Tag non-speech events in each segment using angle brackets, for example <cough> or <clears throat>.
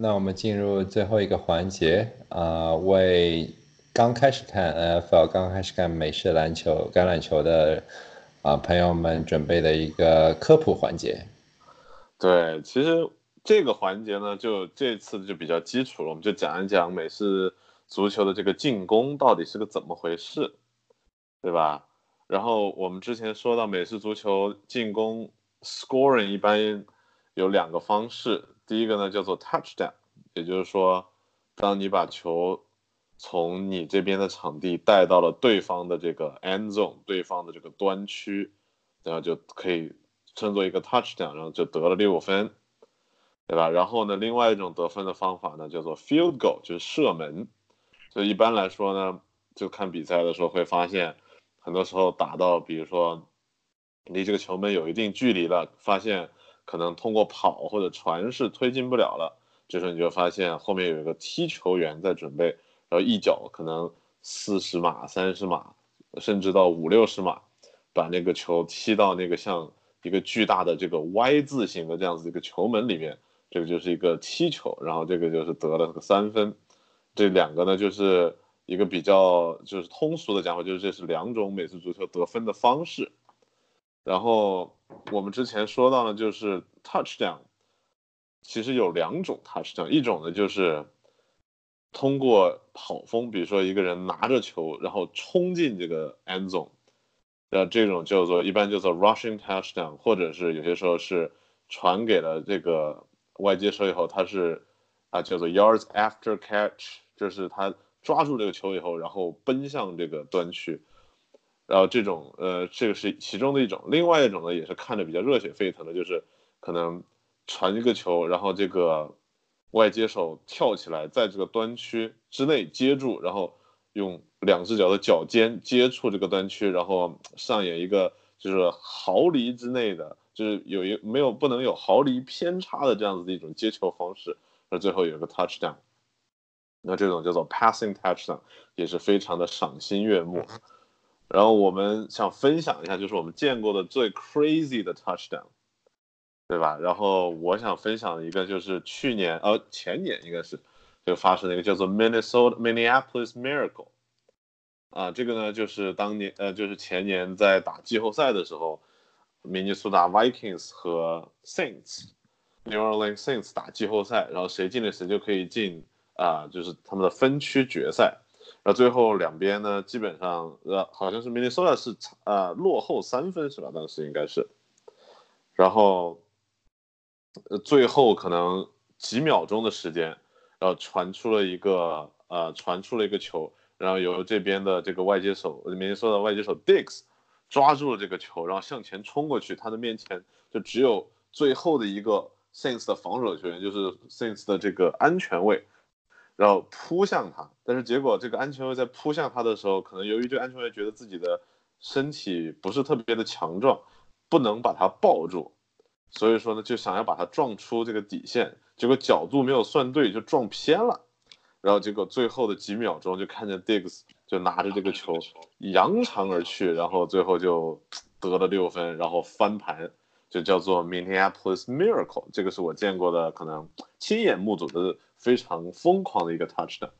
那我们进入最后一个环节啊，为刚开始看 NFL、刚开始看美式篮球、橄榄球的啊朋友们准备的一个科普环节。对，其实这个环节呢，就这次就比较基础了，我们就讲一讲美式足球的这个进攻到底是个怎么回事，对吧？然后我们之前说到美式足球进攻 scoring 一般有两个方式，第一个呢叫做 touchdown，也就是说，当你把球从你这边的场地带到了对方的这个 end zone，对方的这个端区，然后就可以称作一个 touchdown，然后就得了六分，对吧？然后呢，另外一种得分的方法呢叫做 field goal，就是射门。就一般来说呢，就看比赛的时候会发现。很多时候打到，比如说离这个球门有一定距离了，发现可能通过跑或者传是推进不了了，这时候你就发现后面有一个踢球员在准备，然后一脚可能四十码、三十码，甚至到五六十码，把那个球踢到那个像一个巨大的这个 Y 字形的这样子一个球门里面，这个就是一个踢球，然后这个就是得了个三分，这两个呢就是。一个比较就是通俗的讲法，就是这是两种美式足球得分的方式。然后我们之前说到呢，就是 touchdown，其实有两种 touchdown，一种呢就是通过跑风，比如说一个人拿着球，然后冲进这个 end zone，那，这种叫做一般叫做 rushing touchdown，或者是有些时候是传给了这个外接手以后，他是啊叫做 yards after catch，就是他。抓住这个球以后，然后奔向这个端区，然后这种呃，这个是其中的一种。另外一种呢，也是看着比较热血沸腾的，就是可能传一个球，然后这个外接手跳起来，在这个端区之内接住，然后用两只脚的脚尖接触这个端区，然后上演一个就是毫厘之内的，就是有一没有不能有毫厘偏差的这样子的一种接球方式，而最后有一个 touchdown。那这种叫做 passing touchdown，也是非常的赏心悦目。然后我们想分享一下，就是我们见过的最 crazy 的 touchdown，对吧？然后我想分享一个，就是去年呃前年应该是就发生了一个叫做 Minnesota Minneapolis Miracle。啊，这个呢就是当年呃就是前年在打季后赛的时候，明尼苏达 Vikings 和 Saints，New Orleans Saints 打季后赛，然后谁进了谁就可以进。啊，就是他们的分区决赛，那最后两边呢，基本上呃，好像是明尼苏达是呃落后三分是吧？当时应该是，然后，呃，最后可能几秒钟的时间，然后传出了一个呃，传出了一个球，然后由这边的这个外接手，明尼苏达外接手 Dix 抓住了这个球，然后向前冲过去，他的面前就只有最后的一个 Saints 的防守球员，就是 Saints 的这个安全位。然后扑向他，但是结果这个安全卫在扑向他的时候，可能由于这个安全卫觉得自己的身体不是特别的强壮，不能把他抱住，所以说呢就想要把他撞出这个底线，结果角度没有算对就撞偏了，然后结果最后的几秒钟就看见 Diggs 就拿着这个球扬长而去，然后最后就得了六分，然后翻盘。就叫做 Minneapolis Miracle，这个是我见过的可能亲眼目睹的非常疯狂的一个 touchdown。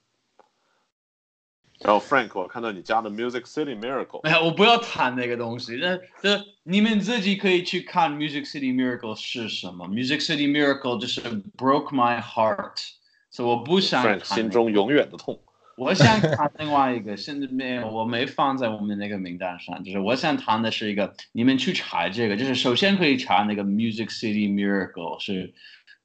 然后 Frank，我看到你加的 Music City Miracle，哎呀，我不要谈那个东西，那那你们自己可以去看 Music City Miracle 是什么。Music City Miracle 就是 broke my heart，所以我不想谈。心中永远的痛。我想谈另外一个，甚至没有，我没放在我们那个名单上。就是我想谈的是一个，你们去查这个，就是首先可以查那个 Music City Miracle，是，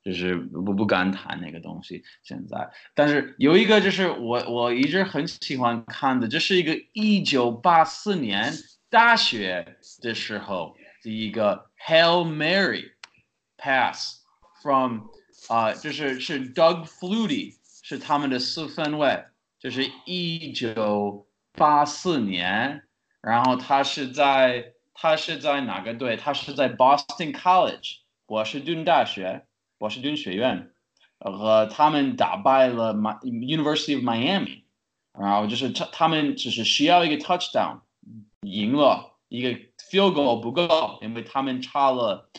就是我不敢谈那个东西现在。但是有一个就是我我一直很喜欢看的，这是一个一九八四年大学的时候的一个 Hail Mary pass from 啊，就是是 Doug Flutie 是他们的四分卫。就是一九八四年，然后他是在他是在哪个队？他是在 Boston College 波士顿大学波士顿学院，和他们打败了 M University of Miami，然后就是他他们只是需要一个 touchdown 赢了一个 field goal 不够，因为他们差了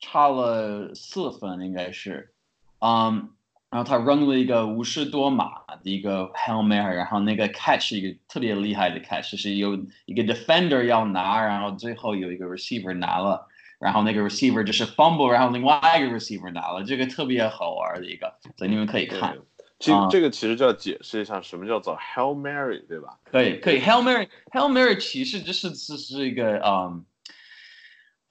差了四分应该是，嗯。然后他扔了一个五十多码的一个 Hail Mary，然后那个 catch 是一个特别厉害的 catch，就是有一个 defender 要拿，然后最后有一个 receiver 拿了，然后那个 receiver 就是 fumble，然后另外一个 receiver 拿了，这个特别好玩的一个，所以你们可以看。这这个其实就要解释一下什么叫做 Hail Mary，对吧？可以可以，Hail Mary，Hail Mary 其实就是这是一个嗯。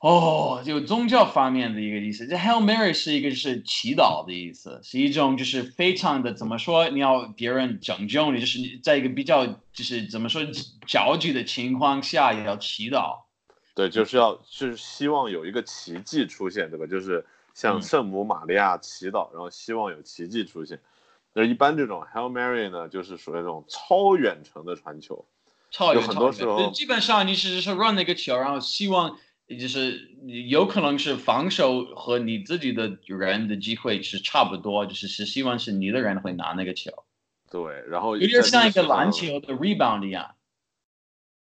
哦，就宗教方面的一个意思。这 Hail Mary 是一个就是祈祷的意思，是一种就是非常的怎么说？你要别人拯救你，就是你在一个比较就是怎么说焦急的情况下也要祈祷。对，就是要就是希望有一个奇迹出现，对吧？就是向圣母玛利亚祈祷，然后希望有奇迹出现。那一般这种 Hail Mary 呢，就是属于那种超远程的传球，超远很多时候基本上你是是 run 那个球，然后希望。也就是有可能是防守和你自己的人的机会是差不多，就是是希望是你的人会拿那个球。对，然后有点像一个篮球的 rebound 一样。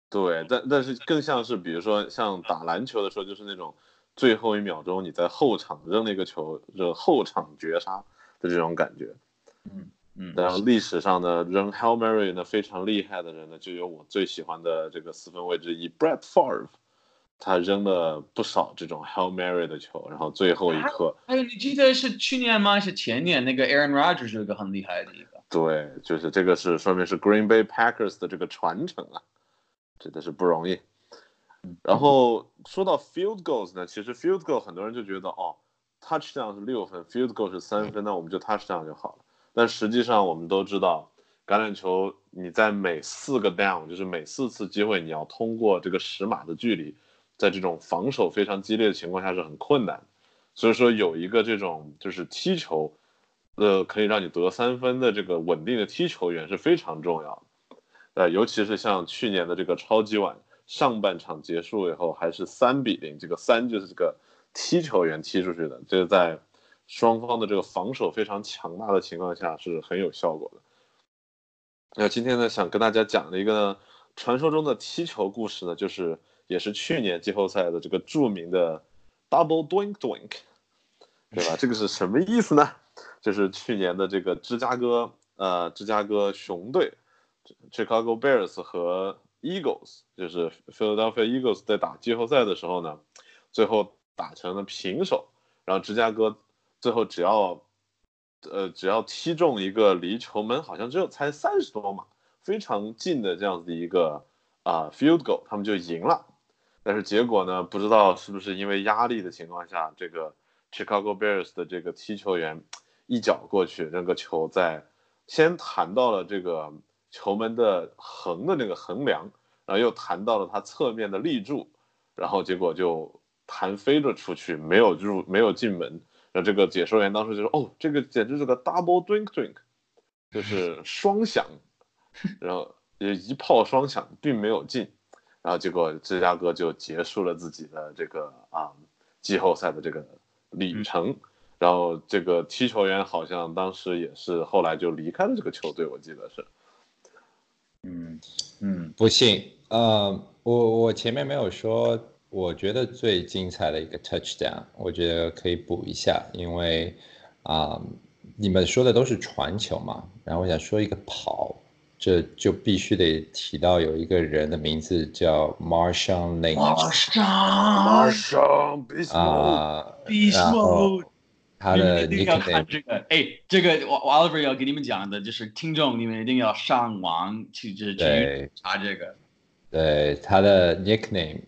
对，但但是更像是比如说像打篮球的时候，就是那种最后一秒钟你在后场扔那个球，就后场绝杀的这种感觉。嗯嗯。然后历史上的扔 Hail Mary 呢非常厉害的人呢，就有我最喜欢的这个四分卫之一 Brett Favre。他扔了不少这种 Hail Mary 的球，然后最后一刻，哎，你记得是去年吗？是前年那个 Aaron Rodgers 是一个很厉害的一个。对，就是这个是说明是 Green Bay Packers 的这个传承啊，真的是不容易。然后说到 Field Goals 呢，其实 Field Goal 很多人就觉得哦，Touchdown 是六分，Field Goal 是三分，那我们就 Touchdown 就好了。但实际上我们都知道，橄榄球你在每四个 Down，就是每四次机会，你要通过这个十码的距离。在这种防守非常激烈的情况下是很困难，所以说有一个这种就是踢球，呃，可以让你得三分的这个稳定的踢球员是非常重要的，呃，尤其是像去年的这个超级碗上半场结束以后还是三比零，这个三就是这个踢球员踢出去的，这个在双方的这个防守非常强大的情况下是很有效果的。那今天呢，想跟大家讲的一个传说中的踢球故事呢，就是。也是去年季后赛的这个著名的 double doink doink，对吧？这个是什么意思呢？<laughs> 就是去年的这个芝加哥呃芝加哥熊队，Chicago Bears 和 Eagles，就是 Philadelphia Eagles 在打季后赛的时候呢，最后打成了平手，然后芝加哥最后只要呃只要踢中一个离球门好像只有才三十多码，非常近的这样子的一个啊 field goal，他们就赢了。但是结果呢？不知道是不是因为压力的情况下，这个 Chicago Bears 的这个踢球员一脚过去，那个球在先弹到了这个球门的横的那个横梁，然后又弹到了它侧面的立柱，然后结果就弹飞了出去，没有入，没有进门。那这个解说员当时就说：“哦，这个简直是个 double drink drink，就是双响，<laughs> 然后也一炮双响，并没有进。”然后结果芝加哥就结束了自己的这个啊季后赛的这个旅程，然后这个踢球员好像当时也是后来就离开了这个球队，我记得是。嗯嗯，不信，呃，我我前面没有说，我觉得最精彩的一个 touchdown，我觉得可以补一下，因为啊你们说的都是传球嘛，然后我想说一个跑。这就必须得提到有一个人的名字叫 Marshawn Lynch。Marshawn，Marshawn，啊然后他的一定要看这个，哎，这个我 Oliver 要给你们讲的，就是听众你们一定要上网去去去查这个。对，他的 nickname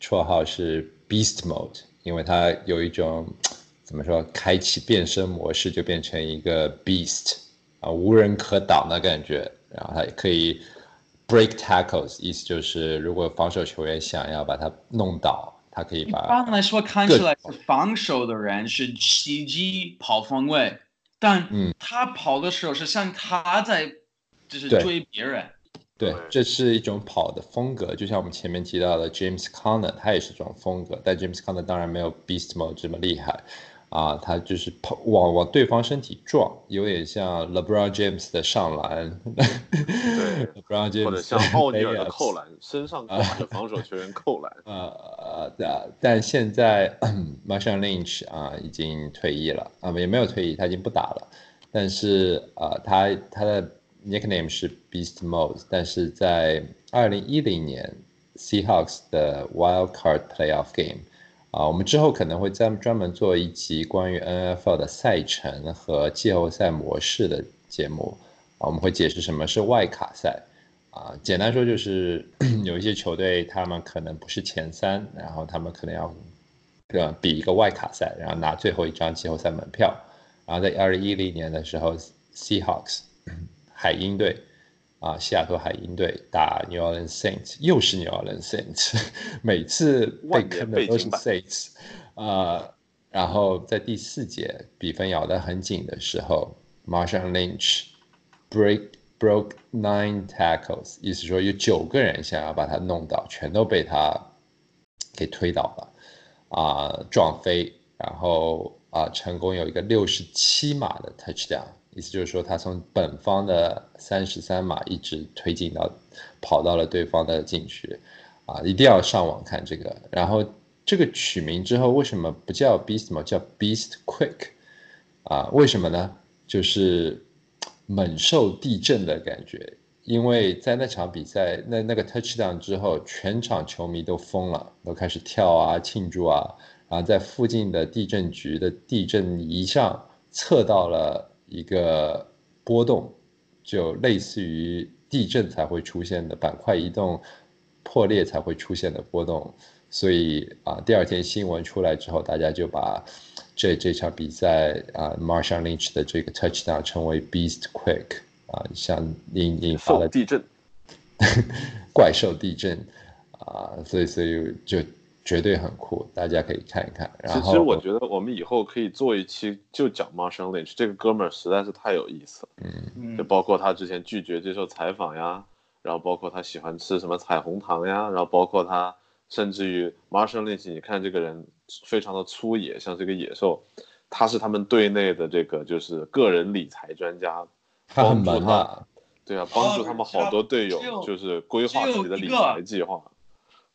绰号是 Beast Mode，因为他有一种怎么说，开启变身模式就变成一个 Beast 啊，无人可挡的感觉。然后他也可以 break tackles，意思就是如果防守球员想要把他弄倒，他可以把。一般来说看起来是防守的人是袭击跑方位，但他跑的时候是像他在就是追别人。对，这是一种跑的风格，就像我们前面提到的 James Conner，他也是这种风格，但 James Conner 当然没有 Beast Mode 这么厉害。啊，他就是跑往往对方身体撞，有点像 LeBron James 的上篮，对，LeBron James 或者像奥尼尔的扣篮，身上挂着防守球员扣篮。呃呃，但现在 Marshawn Lynch 啊已经退役了啊，也没有退役，他已经不打了。但是啊，他他的 nickname 是 Beast Mode，但是在二零一零年 Seahawks 的 Wild Card Playoff Game 啊，我们之后可能会专专门做一集关于 NFL 的赛程和季后赛模式的节目啊，我们会解释什么是外卡赛啊，简单说就是 <clears throat> 有一些球队他们可能不是前三，然后他们可能要呃比一个外卡赛，然后拿最后一张季后赛门票。然后在二零一零年的时候，Seahawks 海鹰队啊，西雅图海鹰队打 New Orleans Saints，又是 New Orleans Saints，每次被坑的都是 Saints 呃。然后在第四节比分咬得很紧的时候，Marshawn Lynch break broke nine tackles，意思说有九个人想要把他弄倒，全都被他给推倒了啊，撞飞，然后。啊，成功有一个六十七码的 touchdown，意思就是说他从本方的三十三码一直推进到，跑到了对方的禁区，啊，一定要上网看这个。然后这个取名之后为什么不叫 Beast 嘛，叫 Beast Quick？啊，为什么呢？就是 <tsk> 猛兽地震的感觉，因为在那场比赛那那个 touchdown 之后，全场球迷都疯了，都开始跳啊庆祝啊。然后在附近的地震局的地震仪上测到了一个波动，就类似于地震才会出现的板块移动破裂才会出现的波动，所以啊，第二天新闻出来之后，大家就把这这场比赛啊，Marshall Lynch 的这个 touchdown 称为 Beast Quake 啊，像引引发了地震，<laughs> 怪兽地震啊，所以所以就。绝对很酷，大家可以看一看。然后，其实我觉得我们以后可以做一期就讲 Marshall Lynch 这个哥们儿实在是太有意思了。嗯，就包括他之前拒绝接受采访呀，然后包括他喜欢吃什么彩虹糖呀，然后包括他甚至于 Marshall Lynch，你看这个人非常的粗野，像是个野兽。他是他们队内的这个就是个人理财专家，帮助他，对啊，帮助他们好多队友就是规划自己的理财计划。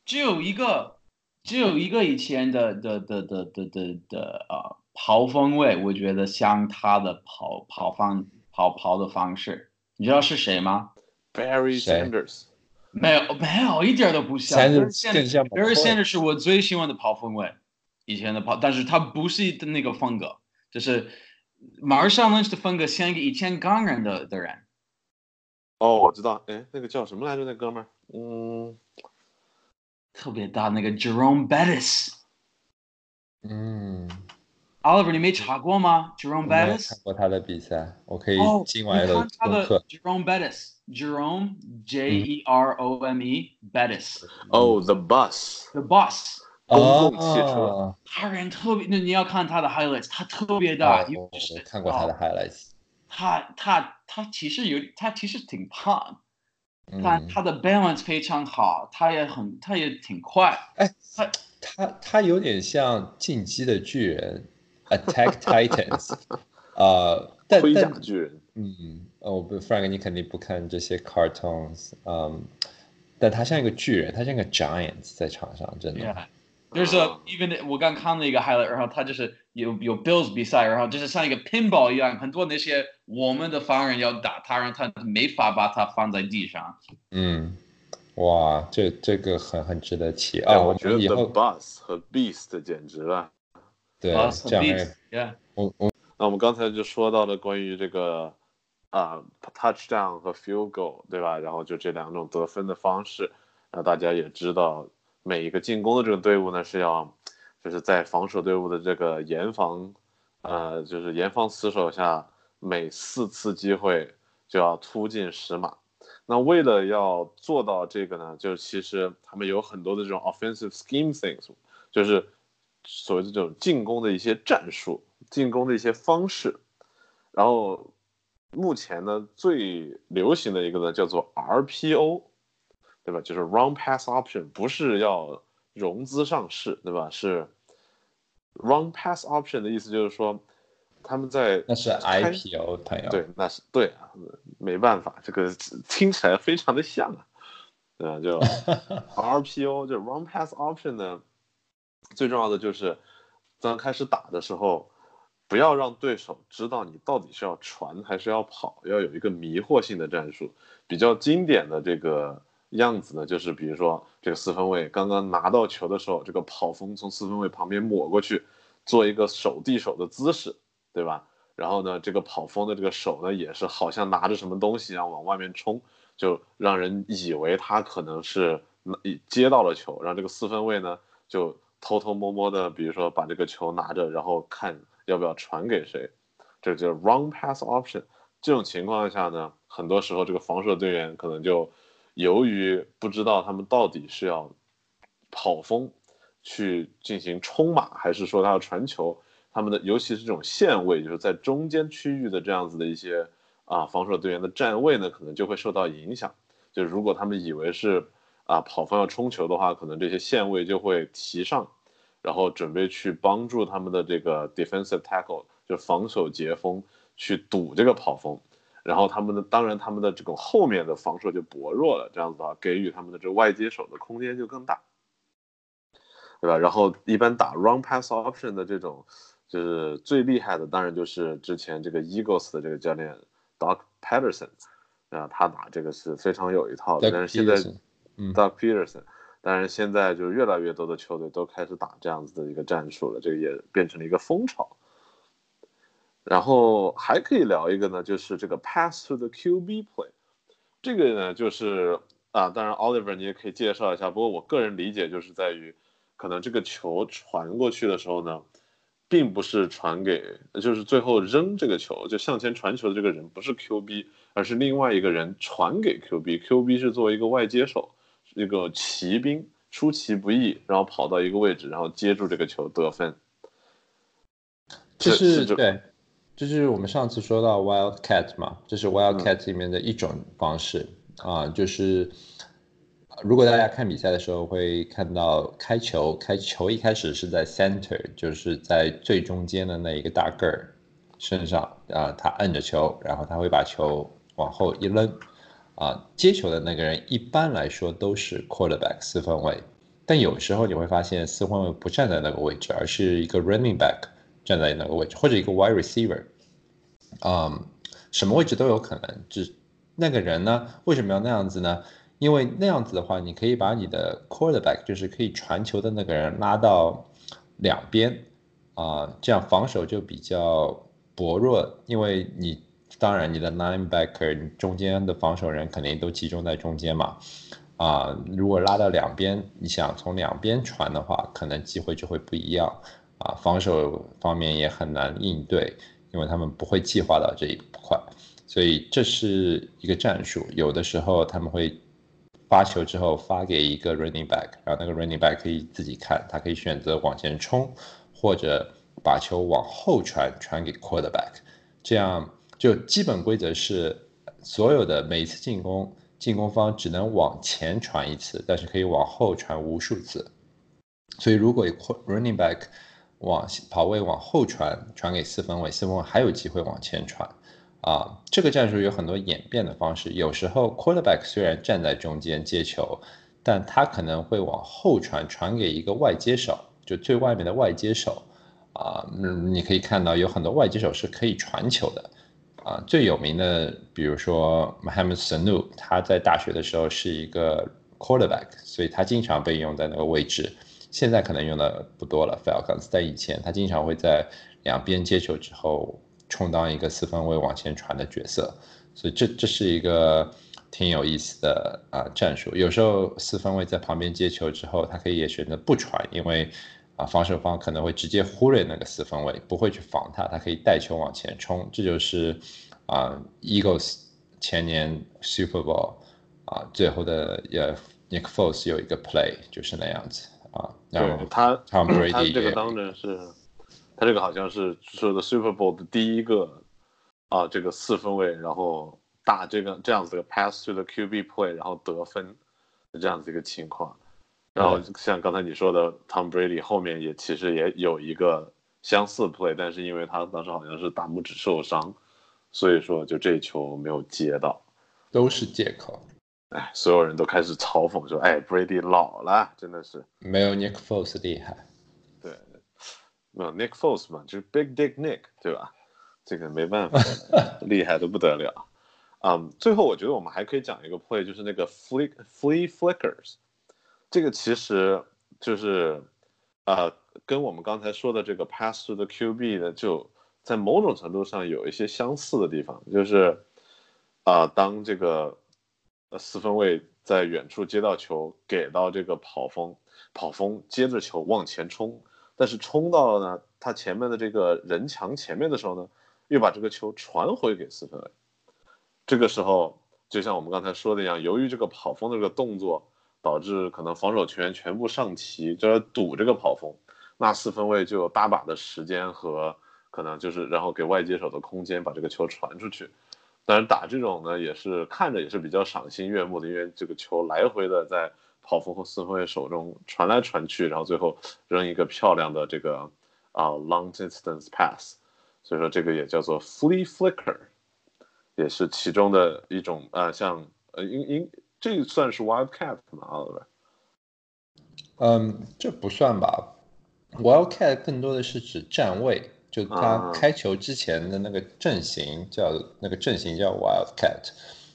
只有一个。只有一个以前的的的的的的的啊跑风味，我觉得像他的跑跑方跑跑的方式，你知道是谁吗？Barry Sanders，没有没有一点都不像。Barry Sanders 是我最喜欢的跑风味，以前的跑，但是他不是的那个风格，就是马尔上 Lynch 的风格像一个以前钢人的的人。哦，我知道，哎，那个叫什么来着？那哥们儿，嗯。特别大那个 Jerome Bettis，嗯，Oliver，你没查过吗？Jerome Bettis 看过他的比赛，我可以今晚有他的 Jerome Bettis，Jerome J E R O M E Bettis。哦，The Bus，The Bus，公共汽车。他人特别，那你要看他的 highlights，他特别大。我看过他的 highlights。他他他其实有，他其实挺胖。但他的 balance 非常好，他也很，他也挺快。哎，他他他有点像进击的巨人，Attack Titans，<laughs> 呃，但甲巨人。嗯，哦，不，Frank，你肯定不看这些 cartoons，嗯，但他像一个巨人，他像个 giant 在场上，真的。就是 even 我刚看了一个 highlight，然后他就是有有 Bills 比赛，然后就是像一个 pinball 一样，很多那些我们的方人要打他，让他没法把他放在地上。嗯，哇，这这个很很值得提啊！我觉得 The Bus 和 Beast 简直了。对，这样。我我那我们刚才就说到了关于这个啊 touchdown 和 field goal，对吧？然后就这两种得分的方式，那大家也知道。每一个进攻的这个队伍呢，是要就是在防守队伍的这个严防，呃，就是严防死守下，每四次机会就要突进十码。那为了要做到这个呢，就其实他们有很多的这种 offensive scheme things，就是所谓的这种进攻的一些战术、进攻的一些方式。然后目前呢，最流行的一个呢叫做 RPO。对吧？就是 run pass option，不是要融资上市，对吧？是 run pass option 的意思就是说，他们在那是 IPO 他要，对，那是对啊，没办法，这个 <laughs> 听起来非常的像啊，对吧？就 <laughs> RPO 就 run pass option 呢，最重要的就是刚开始打的时候，不要让对手知道你到底是要传还是要跑，要有一个迷惑性的战术。比较经典的这个样子呢，就是比如说这个四分卫刚刚拿到球的时候，这个跑锋从四分卫旁边抹过去，做一个手递手的姿势，对吧？然后呢，这个跑锋的这个手呢，也是好像拿着什么东西一样往外面冲，就让人以为他可能是接到了球，让这个四分卫呢就偷偷摸摸的，比如说把这个球拿着，然后看要不要传给谁，这就 wrong pass option。这种情况下呢，很多时候这个防守队员可能就由于不知道他们到底是要跑锋去进行冲马，还是说他要传球。他们的尤其是这种线位，就是在中间区域的这样子的一些啊防守队员的站位呢，可能就会受到影响。就如果他们以为是啊跑方要冲球的话，可能这些线位就会提上，然后准备去帮助他们的这个 defensive tackle，就防守截锋去堵这个跑锋。然后他们的当然他们的这种后面的防守就薄弱了，这样子的话给予他们的这个外接手的空间就更大，对吧？然后一般打 run pass option 的这种。就是最厉害的，当然就是之前这个 Eagles 的这个教练 Doc Peterson，啊，他打这个是非常有一套的。但是现在，Doc Peterson，当然现在就越来越多的球队都开始打这样子的一个战术了，这个也变成了一个风潮。然后还可以聊一个呢，就是这个 Pass to the QB play，这个呢就是啊，当然 Oliver 你也可以介绍一下，不过我个人理解就是在于，可能这个球传过去的时候呢。并不是传给，就是最后扔这个球，就向前传球的这个人不是 QB，而是另外一个人传给 QB。QB 是作为一个外接手，一个骑兵，出其不意，然后跑到一个位置，然后接住这个球得分。这是对，这是我们上次说到 Wildcat 嘛，这是 Wildcat 里面的一种方式啊，就是。如果大家看比赛的时候会看到开球，开球一开始是在 center，就是在最中间的那一个大个儿身上啊，他摁着球，然后他会把球往后一扔，啊，接球的那个人一般来说都是 quarterback 四分卫，但有时候你会发现四分卫不站在那个位置，而是一个 running back 站在那个位置，或者一个 wide receiver，啊，什么位置都有可能。只那个人呢，为什么要那样子呢？因为那样子的话，你可以把你的 quarterback，就是可以传球的那个人拉到两边，啊，这样防守就比较薄弱。因为你当然你的 linebacker 中间的防守人肯定都集中在中间嘛，啊，如果拉到两边，你想从两边传的话，可能机会就会不一样，啊，防守方面也很难应对，因为他们不会计划到这一块，所以这是一个战术。有的时候他们会。发球之后发给一个 running back，然后那个 running back 可以自己看，他可以选择往前冲，或者把球往后传，传给 quarterback。这样就基本规则是，所有的每次进攻，进攻方只能往前传一次，但是可以往后传无数次。所以如果 running back 往跑位往后传，传给四分卫，四分卫还有机会往前传。啊，这个战术有很多演变的方式。有时候 quarterback 虽然站在中间接球，但他可能会往后传，传给一个外接手，就最外面的外接手。啊，嗯，你可以看到有很多外接手是可以传球的。啊，最有名的，比如说 Mohamed Sanu，他在大学的时候是一个 quarterback，所以他经常被用在那个位置。现在可能用的不多了，Falcons，在以前他经常会在两边接球之后。充当一个四分卫往前传的角色，所以这这是一个挺有意思的啊战术。有时候四分卫在旁边接球之后，他可以也选择不传，因为啊防守方可能会直接忽略那个四分卫，不会去防他，他可以带球往前冲。这就是啊 Eagles 前年 Super Bowl 啊最后的也 Nick Foles 有一个 play 就是那样子啊。然后他 Tom <clears throat> Brady 这个当然是。他这个好像是说的 Super Bowl 的第一个啊，这个四分位，然后打这个这样子的 pass to the QB play，然后得分这样子一个情况。然后像刚才你说的，Tom Brady 后面也其实也有一个相似 play，但是因为他当时好像是大拇指受伤，所以说就这球没有接到，都是借口。哎，所有人都开始嘲讽说：“哎，Brady 老了，真的是没有 Nick Foles 厉害。”对。没有 Nick Foles 嘛，就是 Big Dick Nick，对吧？这个没办法，<laughs> 厉害的不得了。嗯，最后我觉得我们还可以讲一个 play，就是那个 flick flea flickers，这个其实就是呃跟我们刚才说的这个 pass to the QB 呢，就在某种程度上有一些相似的地方，就是啊当这个呃四分卫在远处接到球，给到这个跑锋，跑锋接着球往前冲，但是冲到了呢他前面的这个人墙前面的时候呢，又把这个球传回给四分卫。这个时候，就像我们刚才说的一样，由于这个跑锋的这个动作，导致可能防守球员全部上齐，就要堵这个跑锋，那四分卫就有大把的时间和可能就是，然后给外接手的空间把这个球传出去。当然打这种呢，也是看着也是比较赏心悦目的，因为这个球来回的在跑锋和四分卫手中传来传去，然后最后扔一个漂亮的这个啊 long distance pass，所以说这个也叫做 flea flicker。也是其中的一种啊，像呃，应应这算是 wildcat 吗？奥利嗯，这不算吧，wildcat 更多的是指站位，就他开球之前的那个阵型叫那个阵型叫 wildcat。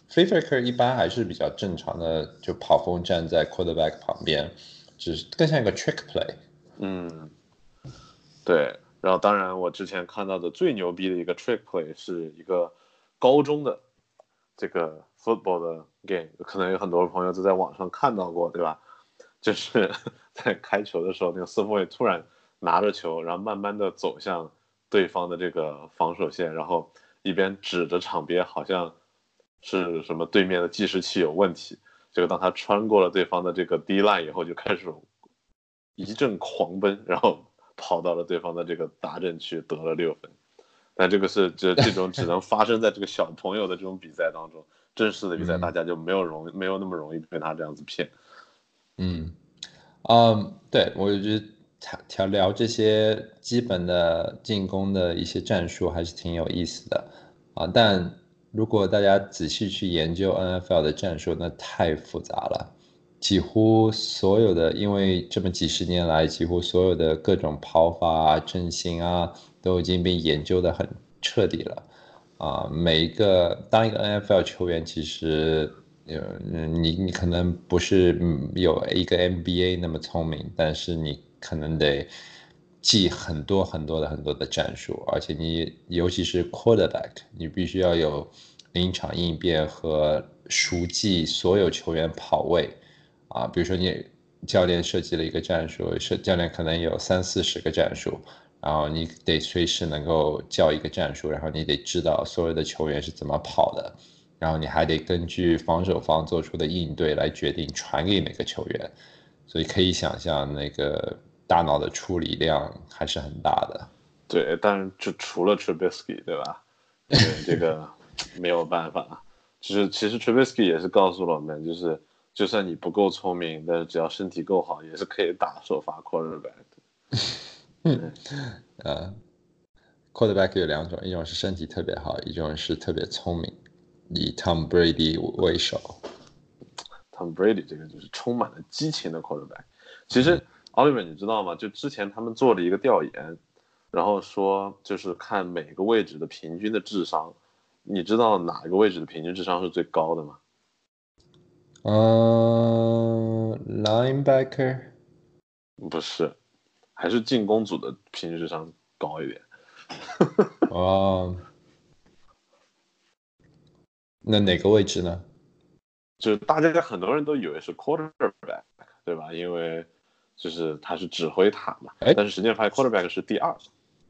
f l e f l i c k e r 一般还是比较正常的，就跑锋站在 quarterback 旁边，只是更像一个 trick play。嗯，对。然后当然，我之前看到的最牛逼的一个 trick play 是一个。高中的这个 football 的 game，可能有很多朋友都在网上看到过，对吧？就是 <laughs> 在开球的时候，那个四分卫突然拿着球，然后慢慢的走向对方的这个防守线，然后一边指着场边，好像是什么对面的计时器有问题。结果当他穿过了对方的这个 D line 以后，就开始一阵狂奔，然后跑到了对方的这个达阵区，得了六分。但这个是这这种只能 <laughs> 发生在这个小朋友的这种比赛当中，正式的比赛大家就没有容没有那么容易被他这样子骗。嗯，嗯，对我觉得调调聊这些基本的进攻的一些战术还是挺有意思的啊。但如果大家仔细去研究 NFL 的战术，那太复杂了，几乎所有的，因为这么几十年来，几乎所有的各种跑法啊、阵型啊。都已经被研究的很彻底了，啊，每一个当一个 NFL 球员，其实，呃，你你可能不是有一个 NBA 那么聪明，但是你可能得记很多很多的很多的战术，而且你尤其是 quarterback，你必须要有临场应变和熟记所有球员跑位，啊，比如说你教练设计了一个战术，是教练可能有三四十个战术。然后你得随时能够叫一个战术，然后你得知道所有的球员是怎么跑的，然后你还得根据防守方做出的应对来决定传给哪个球员，所以可以想象那个大脑的处理量还是很大的。对，但是就除了 Trubisky，对吧？这个 <laughs> 没有办法。就是其实 Trubisky 也是告诉了我们，就是就算你不够聪明，但是只要身体够好，也是可以打首发 quarterback 的。嗯，<laughs> 呃，quarterback 有两种，一种是身体特别好，一种是特别聪明，以 Tom Brady 为首。Tom Brady 这个就是充满了激情的 quarterback。其实，Oliver 你知道吗？就之前他们做了一个调研，然后说就是看每个位置的平均的智商，你知道哪个位置的平均智商是最高的吗？嗯，linebacker？不是。还是进攻组的平均智商高一点。<laughs> 哦，那哪个位置呢？就是大家很多人都以为是 quarterback，对吧？因为就是他是指挥塔嘛。哎，但是实际上发现 quarterback 是第二。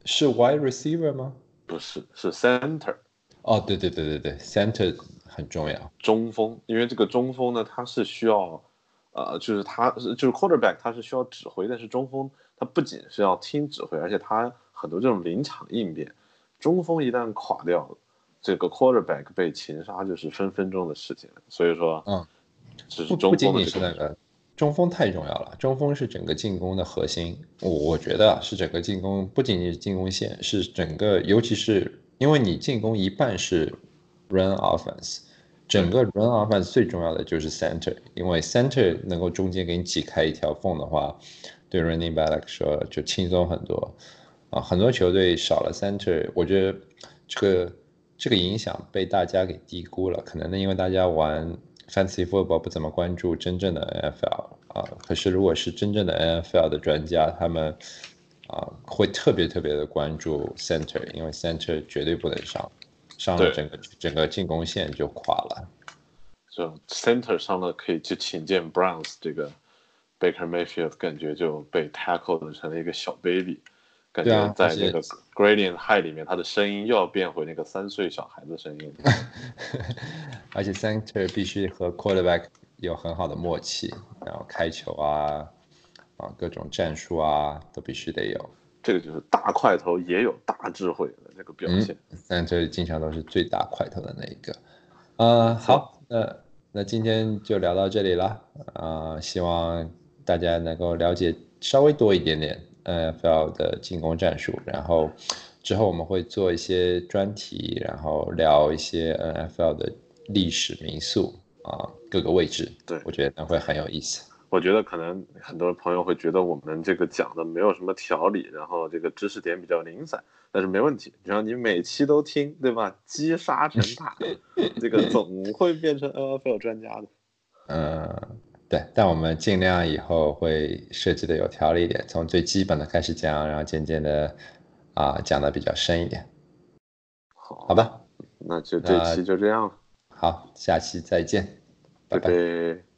是 wide receiver 吗？不是，是 center。哦，对对对对对，center 很重要。中锋，因为这个中锋呢，他是需要，呃，就是他就是 quarterback，他是需要指挥，但是中锋。他不仅是要听指挥，而且他很多这种临场应变。中锋一旦垮掉，这个 quarterback 被擒杀就是分分钟的事情。所以说，嗯，只是不仅仅是那个中锋太重要了，中锋是整个进攻的核心。我我觉得是整个进攻，不仅仅是进攻线，是整个，尤其是因为你进攻一半是 run offense，整个 run offense 最重要的就是 center，因为 center 能够中间给你挤开一条缝的话。对 running back 来说就轻松很多，啊，很多球队少了 center，我觉得这个这个影响被大家给低估了。可能呢，因为大家玩 fantasy football 不怎么关注真正的 NFL 啊。可是如果是真正的 NFL 的专家，他们啊会特别特别的关注 center，因为 center 绝对不能上，上了整个整个进攻线就垮了。就 center 上了可以去请见 Browns 这个 Baker Mayfield，感觉就被 tackle 成了一个小 baby。感觉在那个 Gradient High 里面，他的声音又要变回那个三岁小孩的声音。<laughs> 而且 Center 必须和 Quarterback 有很好的默契，然后开球啊，啊各种战术啊都必须得有。这个就是大块头也有大智慧的这个表现。Center 经常都是最大块头的那一个。呃，好，那那今天就聊到这里了。啊，希望大家能够了解稍微多一点点。NFL 的进攻战术，然后之后我们会做一些专题，然后聊一些 NFL 的历史民宿啊，各个位置。对，我觉得那会很有意思。我觉得可能很多朋友会觉得我们这个讲的没有什么条理，然后这个知识点比较零散，但是没问题，只要你每期都听，对吧？积沙成塔，<laughs> 这个总会变成 NFL 专家的。嗯。对，但我们尽量以后会设计的有条理一点，从最基本的开始讲，然后渐渐的啊讲的比较深一点。好，好吧，那就这期就这样了。好，下期再见，拜拜。